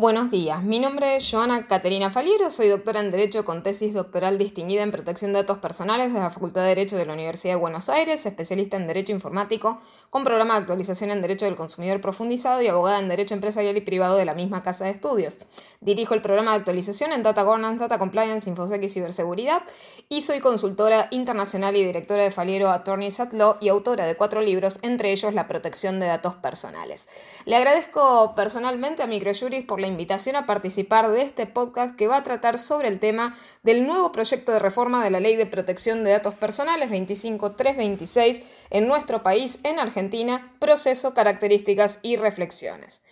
Buenos días, mi nombre es Joana Caterina Faliero, soy doctora en Derecho con tesis doctoral distinguida en protección de datos personales de la Facultad de Derecho de la Universidad de Buenos Aires, especialista en Derecho Informático, con programa de actualización en Derecho del Consumidor profundizado y abogada en Derecho Empresarial y Privado de la misma Casa de Estudios. Dirijo el programa de actualización en Data Governance, Data Compliance, Infosec y Ciberseguridad y soy consultora internacional y directora de Faliero Attorneys at Law y autora de cuatro libros, entre ellos La protección de datos personales. Le agradezco personalmente a Microjuris por la invitación a participar de este podcast que va a tratar sobre el tema del nuevo proyecto de reforma de la Ley de Protección de Datos Personales 25326 en nuestro país, en Argentina, proceso, características y reflexiones.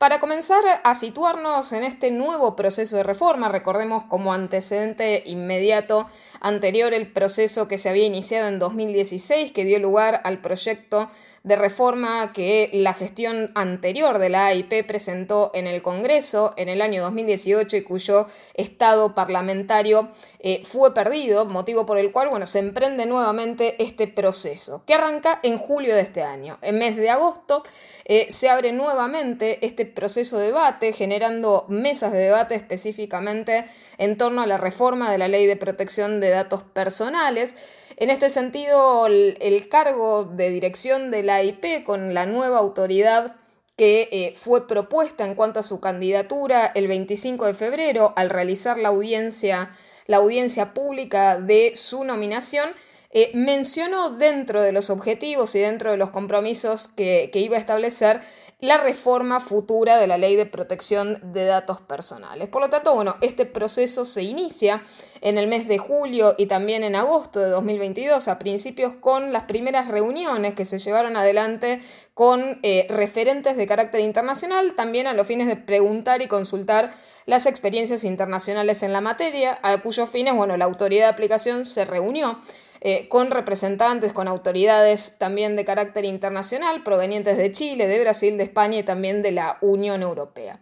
Para comenzar a situarnos en este nuevo proceso de reforma, recordemos como antecedente inmediato anterior el proceso que se había iniciado en 2016, que dio lugar al proyecto de reforma que la gestión anterior de la AIP presentó en el Congreso en el año 2018 y cuyo estado parlamentario eh, fue perdido, motivo por el cual bueno, se emprende nuevamente este proceso, que arranca en julio de este año. En mes de agosto eh, se abre nuevamente este proceso de debate, generando mesas de debate específicamente en torno a la reforma de la ley de protección de datos personales. En este sentido, el, cargo de dirección de la IP con la nueva autoridad que eh, fue propuesta en cuanto a su candidatura el 25 de febrero al realizar la audiencia, la audiencia pública de su nominación, eh, mencionó dentro de los objetivos y dentro de los compromisos que, iba a establecer la reforma futura de la ley de protección de datos personales. Por lo tanto, bueno, este proceso se inicia en el mes de julio y también en agosto de 2022, a principios con las primeras reuniones que se llevaron adelante con eh, referentes de carácter internacional, también a los fines de preguntar y consultar las experiencias internacionales en la materia, a cuyos fines, bueno, la autoridad de aplicación se reunió eh, con representantes, con autoridades también de carácter internacional, provenientes de Chile, de Brasil, de España y también de la Unión Europea.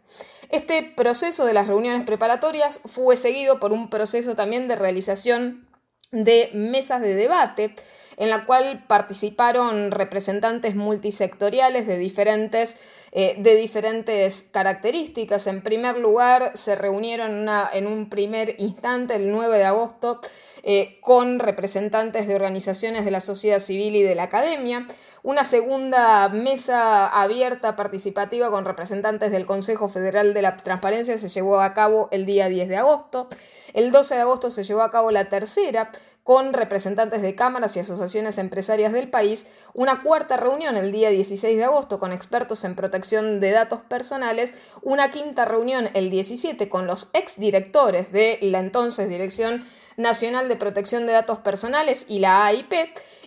Este proceso de las reuniones preparatorias fue seguido por un proceso también de realización de mesas de debate en la cual participaron representantes multisectoriales de diferentes, eh, de diferentes características. En primer lugar, se reunieron en un primer instante, el 9 de agosto, eh, con representantes de organizaciones de la sociedad civil y de la academia, una segunda mesa abierta participativa con representantes del Consejo Federal de la Transparencia se llevó a cabo el día 10 de agosto, el 12 de agosto se llevó a cabo la tercera con representantes de cámaras y asociaciones empresarias del país, una cuarta reunión el día 16 de agosto con expertos en protección de datos personales, una quinta reunión el 17 con los exdirectores de la entonces Dirección Nacional de Protección de Datos Personales y la AIP,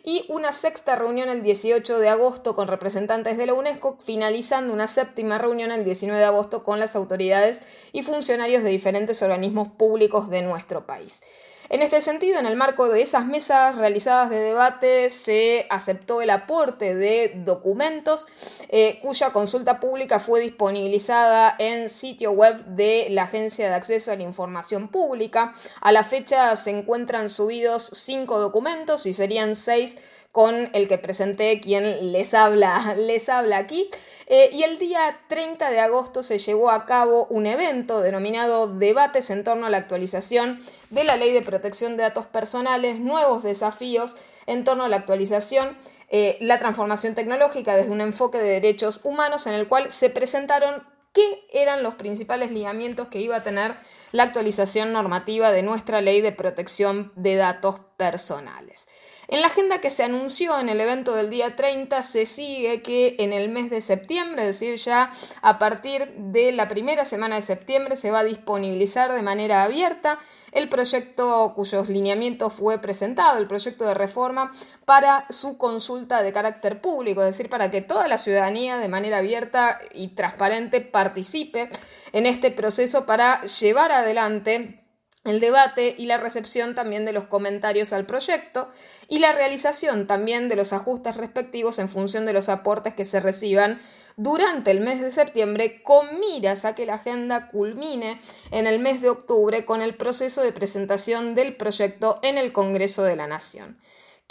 y una sexta reunión el 18 de agosto con representantes de la UNESCO, finalizando una séptima reunión el 19 de agosto con las autoridades y funcionarios de diferentes organismos públicos de nuestro país. En este sentido, en el marco de esas mesas realizadas de debate, se aceptó el aporte de documentos eh, cuya consulta pública fue disponibilizada en sitio web de la Agencia de Acceso a la Información Pública. A la fecha se encuentran subidos cinco documentos y serían seis con el que presenté quien les habla, les habla aquí. Eh, y el día 30 de agosto se llevó a cabo un evento denominado Debates en torno a la actualización de la Ley de Protección de Datos Personales, nuevos desafíos en torno a la actualización eh, la transformación tecnológica desde un enfoque de derechos humanos en el cual se presentaron qué eran los principales lineamientos que iba a tener la actualización normativa de nuestra ley de protección de datos personales. En la agenda que se anunció en el evento del día 30 se sigue que en el mes de septiembre, es decir, ya a partir de la primera semana de septiembre se va a disponibilizar de manera abierta el proyecto cuyos lineamientos fue presentado, el proyecto de reforma, para su consulta de carácter público, es decir, para que toda la ciudadanía de manera abierta y transparente participe en este proceso para llevar adelante el debate y la recepción también de los comentarios al proyecto y la realización también de los ajustes respectivos en función de los aportes que se reciban durante el mes de septiembre con miras a que la agenda culmine en el mes de octubre con el proceso de presentación del proyecto en el Congreso de la Nación.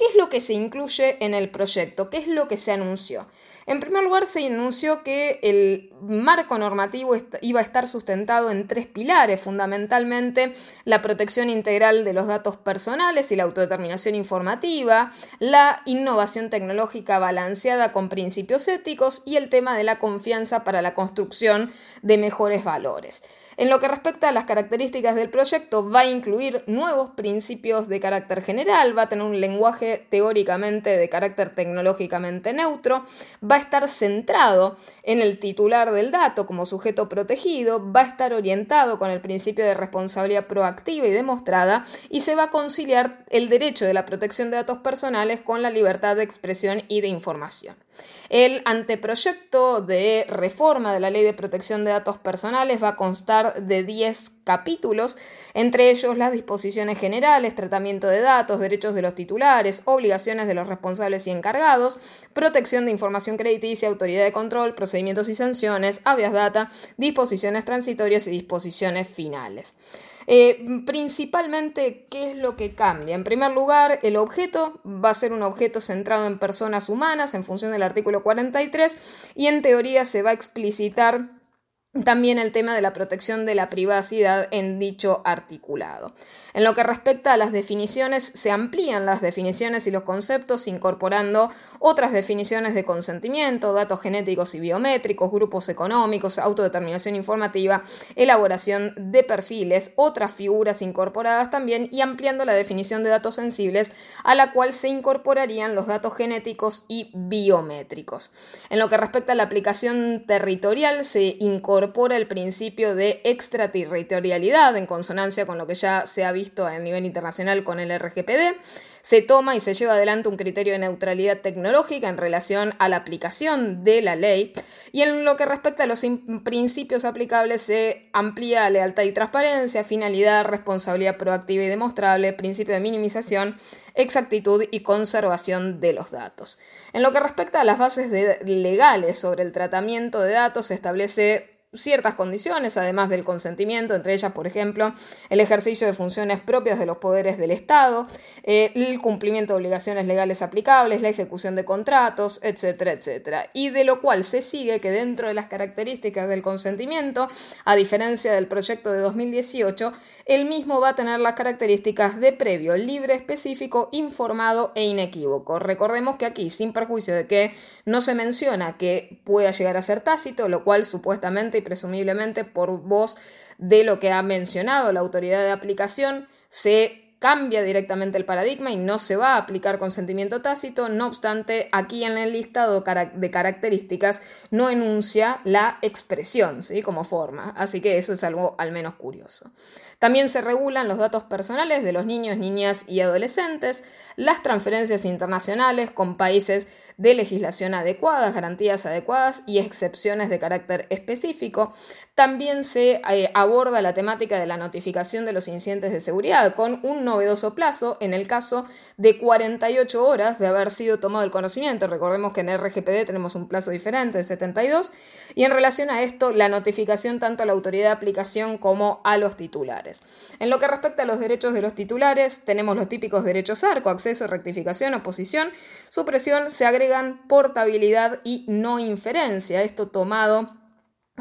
¿Qué es lo que se incluye en el proyecto? ¿Qué es lo que se anunció? En primer lugar, se anunció que el marco normativo iba a estar sustentado en tres pilares, fundamentalmente la protección integral de los datos personales y la autodeterminación informativa, la innovación tecnológica balanceada con principios éticos y el tema de la confianza para la construcción de mejores valores. En lo que respecta a las características del proyecto, va a incluir nuevos principios de carácter general, va a tener un lenguaje teóricamente de carácter tecnológicamente neutro, va a estar centrado en el titular del dato como sujeto protegido, va a estar orientado con el principio de responsabilidad proactiva y demostrada y se va a conciliar el derecho de la protección de datos personales con la libertad de expresión y de información. El anteproyecto de reforma de la Ley de Protección de Datos Personales va a constar de 10 capítulos, entre ellos las disposiciones generales, tratamiento de datos, derechos de los titulares, obligaciones de los responsables y encargados, protección de información crediticia, autoridad de control, procedimientos y sanciones, habeas data, disposiciones transitorias y disposiciones finales. Eh, principalmente, ¿qué es lo que cambia? En primer lugar, el objeto va a ser un objeto centrado en personas humanas en función del artículo 43 y en teoría se va a explicitar también el tema de la protección de la privacidad en dicho articulado. En lo que respecta a las definiciones, se amplían las definiciones y los conceptos incorporando otras definiciones de consentimiento, datos genéticos y biométricos, grupos económicos, autodeterminación informativa, elaboración de perfiles, otras figuras incorporadas también y ampliando la definición de datos sensibles a la cual se incorporarían los datos genéticos y biométricos. En lo que respecta a la aplicación territorial, se incorpora incorpora el principio de extraterritorialidad en consonancia con lo que ya se ha visto a nivel internacional con el RGPD. Se toma y se lleva adelante un criterio de neutralidad tecnológica en relación a la aplicación de la ley y en lo que respecta a los principios aplicables se amplía lealtad y transparencia, finalidad, responsabilidad proactiva y demostrable, principio de minimización, exactitud y conservación de los datos. En lo que respecta a las bases legales sobre el tratamiento de datos, se establece ciertas condiciones, además del consentimiento, entre ellas, por ejemplo, el ejercicio de funciones propias de los poderes del Estado, eh, el cumplimiento de obligaciones legales aplicables, la ejecución de contratos, etcétera, etcétera. Y de lo cual se sigue que dentro de las características del consentimiento, a diferencia del proyecto de 2018, el mismo va a tener las características de previo, libre, específico, informado e inequívoco. Recordemos que aquí, sin perjuicio de que no se menciona que pueda llegar a ser tácito, lo cual supuestamente y presumiblemente por voz de lo que ha mencionado la autoridad de aplicación, se cambia directamente el paradigma y no se va a aplicar consentimiento tácito, no obstante, aquí en el listado de características no enuncia la expresión ¿sí? como forma, así que eso es algo al menos curioso. También se regulan los datos personales de los niños, niñas y adolescentes, las transferencias internacionales con países de legislación adecuadas, garantías adecuadas y excepciones de carácter específico. También se eh, aborda la temática de la notificación de los incidentes de seguridad con un novedoso plazo en el caso de 48 horas de haber sido tomado el conocimiento. Recordemos que en el RGPD tenemos un plazo diferente de 72 y en relación a esto la notificación tanto a la autoridad de aplicación como a los En lo que respecta a los derechos de los titulares, tenemos los típicos derechos arco, acceso, rectificación, oposición, supresión, se agregan portabilidad y no inferencia, esto tomado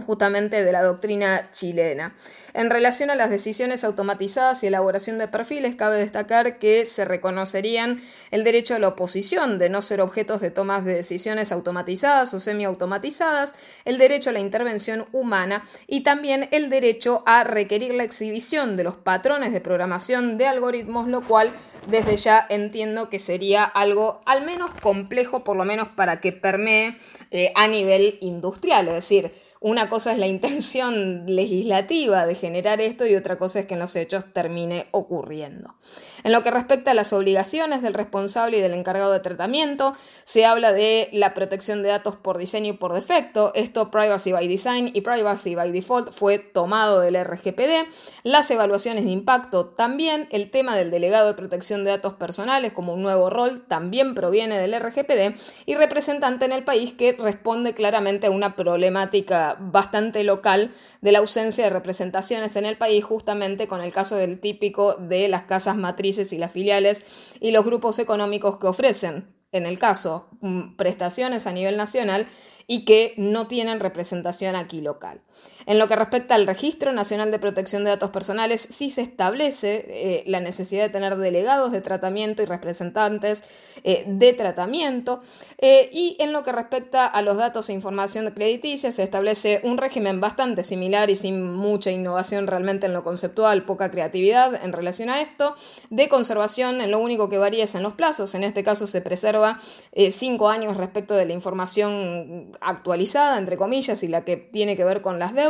justamente de la doctrina chilena. En relación a las decisiones automatizadas y elaboración de perfiles, cabe destacar que se reconocerían el derecho a la oposición de no ser objetos de tomas de decisiones automatizadas o semiautomatizadas, el derecho a la intervención humana y también el derecho a requerir la exhibición de los patrones de programación de algoritmos, lo cual desde ya entiendo que sería algo al menos complejo, por lo menos para que permee eh, a nivel industrial, es decir, una cosa es la intención legislativa de generar esto y otra cosa es que en los hechos termine ocurriendo. En lo que respecta a las obligaciones del responsable y del encargado de tratamiento, se habla de la protección de datos por diseño y por defecto. Esto Privacy by Design y Privacy by Default fue tomado del RGPD. Las evaluaciones de impacto también. El tema del delegado de protección de datos personales como un nuevo rol también proviene del RGPD y representante en el país que responde claramente a una problemática bastante local de la ausencia de representaciones en el país, justamente con el caso del típico de las casas matrices y las filiales y los grupos económicos que ofrecen en el caso, mm, prestaciones a nivel nacional y que no tienen representación aquí local. En lo que respecta al Registro Nacional de Protección de Datos Personales, sí se establece eh, la necesidad de tener delegados de tratamiento y representantes eh, de tratamiento. Eh, y en lo que respecta a los datos e información crediticia, se establece un régimen bastante similar y sin mucha innovación realmente en lo conceptual, poca creatividad en relación a esto, de conservación, en lo único que varía es en los plazos. En este caso se preserva cinco años respecto de la información actualizada, entre comillas, y la que tiene que ver con las deudas,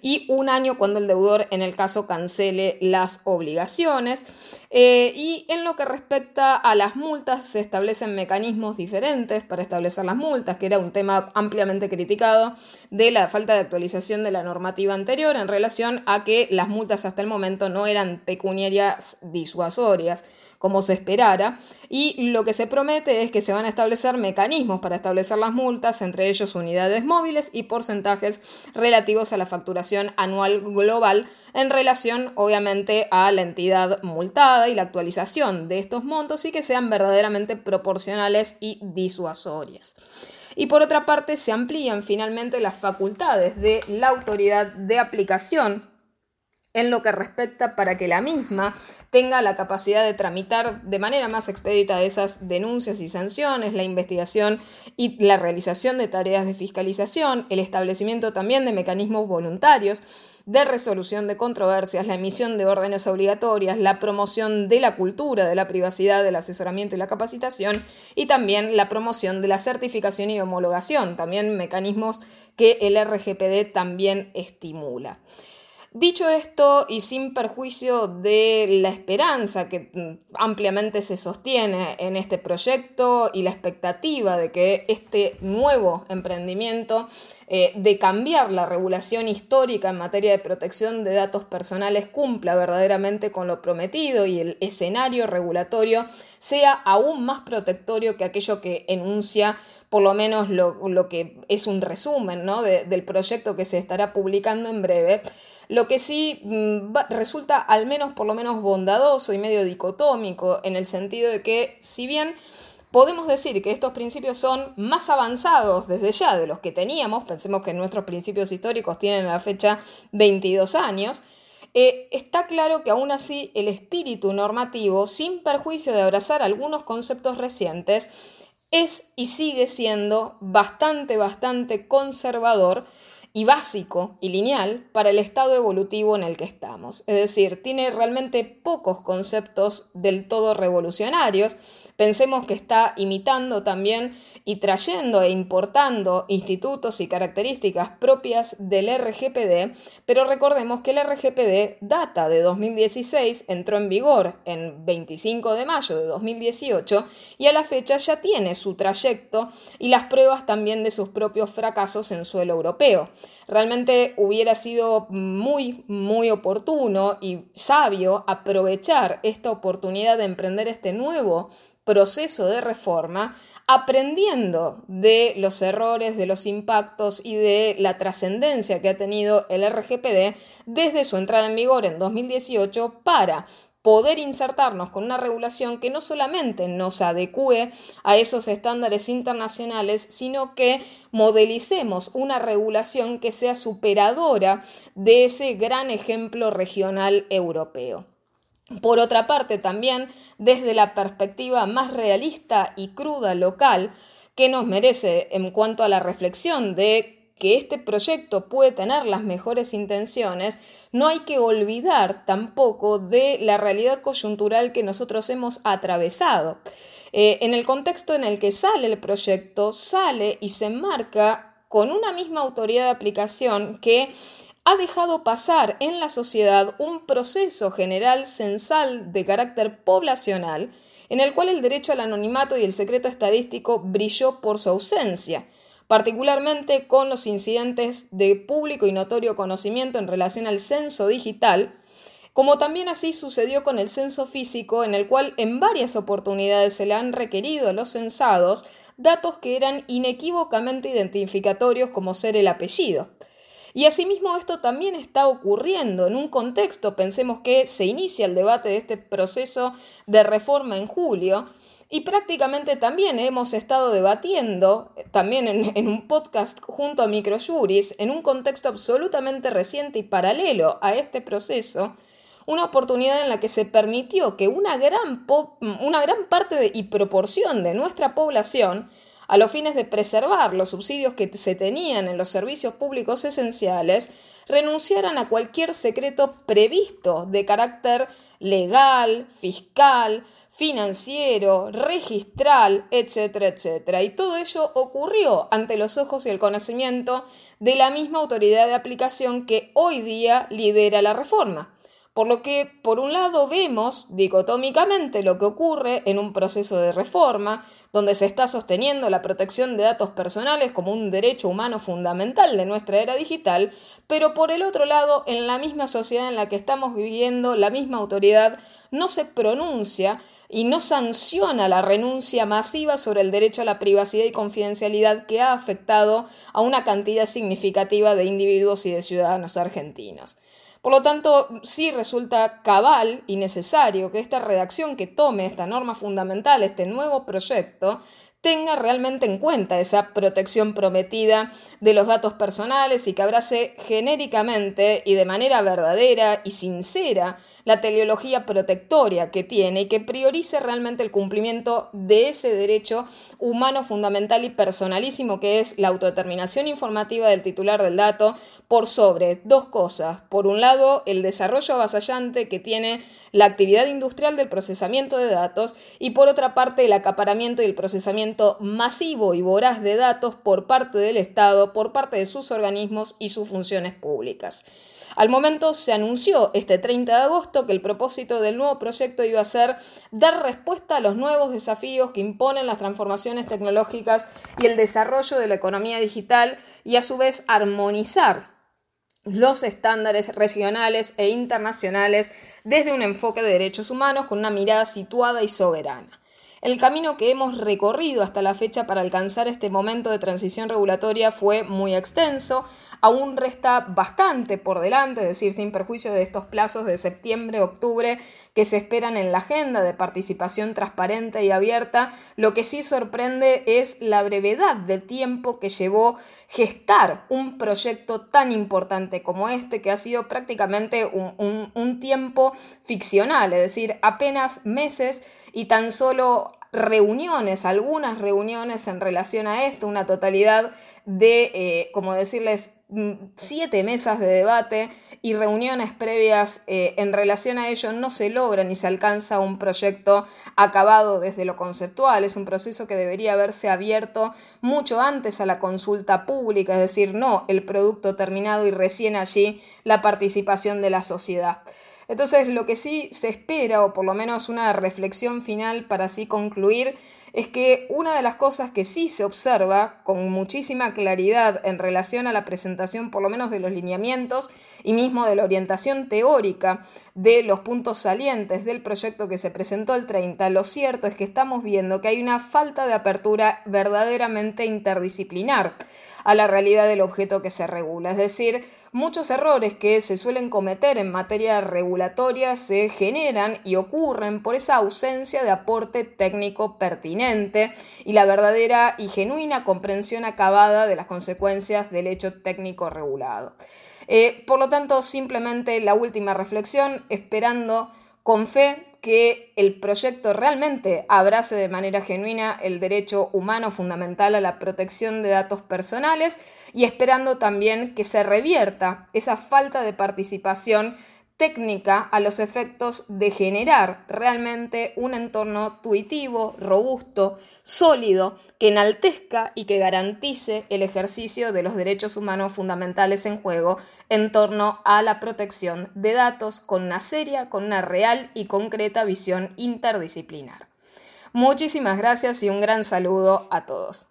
y un año cuando el deudor, en el caso, cancele las obligaciones. Eh, y en lo que respecta a las multas, se establecen mecanismos diferentes para establecer las multas, que era un tema ampliamente criticado de la falta de actualización de la normativa anterior en relación a que las multas hasta el momento no eran pecuniarias disuasorias como se esperara, y lo que se promete es que se van a establecer mecanismos para establecer las multas, entre ellos unidades móviles y porcentajes relativos a la facturación anual global en relación obviamente a la entidad multada y la actualización de estos montos y que sean verdaderamente proporcionales y disuasorias. Y por otra parte, se amplían finalmente las facultades de la autoridad de aplicación en lo que respecta para que la misma tenga la capacidad de tramitar de manera más expedita esas denuncias y sanciones, la investigación y la realización de tareas de fiscalización, el establecimiento también de mecanismos voluntarios de resolución de controversias, la emisión de órdenes obligatorias, la promoción de la cultura de la privacidad, del asesoramiento y la capacitación y también la promoción de la certificación y homologación, también mecanismos que el RGPD también estimula. Dicho esto, y sin perjuicio de la esperanza que mm, ampliamente se sostiene en este proyecto y la expectativa de que este nuevo emprendimiento eh, de cambiar la regulación histórica en materia de protección de datos personales cumpla verdaderamente con lo prometido y el escenario regulatorio sea aún más protectorio que aquello que enuncia por lo menos lo, que es un resumen del proyecto que se estará publicando en breve. Lo que sí mm, resulta al menos por lo menos bondadoso y medio dicotómico en el sentido de que si bien podemos decir que estos principios son más avanzados desde ya de los que teníamos, pensemos que nuestros principios históricos tienen a la fecha 22 años, eh, está claro que aún así el espíritu normativo, sin perjuicio de abrazar algunos conceptos recientes, es y sigue siendo bastante, bastante conservador y básico y lineal para el estado evolutivo en el que estamos. Es decir, tiene realmente pocos conceptos del todo revolucionarios, Pensemos que está imitando también y trayendo e importando institutos y características propias del RGPD, pero recordemos que el RGPD data de 2016, entró en vigor en 25 de mayo de 2018 y a la fecha ya tiene su trayecto y las pruebas también de sus propios fracasos en suelo europeo. Realmente hubiera sido muy, muy oportuno y sabio aprovechar esta oportunidad de emprender este nuevo proceso de reforma, aprendiendo de los errores, de los impactos y de la trascendencia que ha tenido el RGPD desde su entrada en vigor en 2018 para poder insertarnos con una regulación que no solamente nos adecue a esos estándares internacionales, sino que modelicemos una regulación que sea superadora de ese gran ejemplo regional europeo. Por otra parte, también desde la perspectiva más realista y cruda local, que nos merece en cuanto a la reflexión de que este proyecto puede tener las mejores intenciones, no hay que olvidar tampoco de la realidad coyuntural que nosotros hemos atravesado. Eh, en el contexto en el que sale el proyecto, sale y se marca con una misma autoridad de aplicación que ha dejado pasar en la sociedad un proceso general censal de carácter poblacional en el cual el derecho al anonimato y el secreto estadístico brilló por su ausencia, particularmente con los incidentes de público y notorio conocimiento en relación al censo digital, como también así sucedió con el censo físico, en el cual en varias oportunidades se le han requerido a los censados datos que eran inequívocamente identificatorios como ser el apellido. Y asimismo esto también está ocurriendo. En un contexto, pensemos que se inicia el debate de este proceso de reforma en julio, y prácticamente también hemos estado debatiendo, también en, un podcast junto a Microjuris, en un contexto absolutamente reciente y paralelo a este proceso, una oportunidad en la que se permitió que una gran, una gran parte y proporción de nuestra población a los fines de preservar los subsidios que se tenían en los servicios públicos esenciales, renunciaran a cualquier secreto previsto de carácter legal, fiscal, financiero, registral, etcétera, etcétera. Y todo ello ocurrió ante los ojos y el conocimiento de la misma autoridad de aplicación que hoy día lidera la reforma. Por lo que, por un lado, vemos dicotómicamente lo que ocurre en un proceso de reforma, donde se está sosteniendo la protección de datos personales como un derecho humano fundamental de nuestra era digital, pero por el otro lado, en la misma sociedad en la que estamos viviendo, la misma autoridad no se pronuncia y no sanciona la renuncia masiva sobre el derecho a la privacidad y confidencialidad que ha afectado a una cantidad significativa de individuos y de ciudadanos argentinos. Por lo tanto, sí resulta cabal y necesario que esta redacción que tome esta norma fundamental, este nuevo proyecto, tenga realmente en cuenta esa protección prometida de los datos personales y que abrace genéricamente y de manera verdadera y sincera la teleología protectoria que tiene y que priorice realmente el cumplimiento de ese derecho humano fundamental y personalísimo que es la autodeterminación informativa del titular del dato por sobre dos cosas. Por un lado, el desarrollo avasallante que tiene la actividad industrial del procesamiento de datos y por otra parte el acaparamiento y el procesamiento masivo y voraz de datos por parte del Estado, por parte de sus organismos y sus funciones públicas. Al momento se anunció este 30 de agosto que el propósito del nuevo proyecto iba a ser dar respuesta a los nuevos desafíos que imponen las transformaciones tecnológicas y el desarrollo de la economía digital y a su vez armonizar los estándares regionales e internacionales desde un enfoque de derechos humanos con una mirada situada y soberana. El camino que hemos recorrido hasta la fecha para alcanzar este momento de transición regulatoria fue muy extenso, aún resta bastante por delante, es decir, sin perjuicio de estos plazos de septiembre, octubre que se esperan en la agenda de participación transparente y abierta, lo que sí sorprende es la brevedad de tiempo que llevó gestar un proyecto tan importante como este, que ha sido prácticamente un, un tiempo ficcional, es decir, apenas meses y tan solo reuniones, algunas reuniones en relación a esto, una totalidad de, eh, como decirles, mm, siete mesas de debate y reuniones previas eh, en relación a ello, no se logra ni se alcanza un proyecto acabado desde lo conceptual. Es un proceso que debería haberse abierto mucho antes a la consulta pública, es decir, no el producto terminado y recién allí la participación de la sociedad. Entonces, lo que sí se espera, o por lo menos una reflexión final para así concluir, es que una de las cosas que sí se observa con muchísima claridad en relación a la presentación, por lo menos de los lineamientos y mismo de la orientación teórica de los puntos salientes del proyecto que se presentó el 30, lo cierto es que estamos viendo que hay una falta de apertura verdaderamente interdisciplinar a la realidad del objeto que se regula. Es decir, muchos errores que se suelen cometer en materia regulatoria se generan y ocurren por esa ausencia de aporte técnico y la verdadera y genuina comprensión acabada de las consecuencias del hecho técnico regulado. Eh, por lo tanto, simplemente la última reflexión, esperando con fe que el proyecto realmente abrace de manera genuina el derecho humano fundamental a la protección de datos personales y esperando también que se revierta esa falta de participación técnica a los efectos de generar realmente un entorno tuitivo, robusto, sólido, que enaltezca y que garantice el ejercicio de los derechos humanos fundamentales en juego en torno a la protección de datos con una seria, con una real y concreta visión interdisciplinar. Muchísimas gracias y un gran saludo a todos.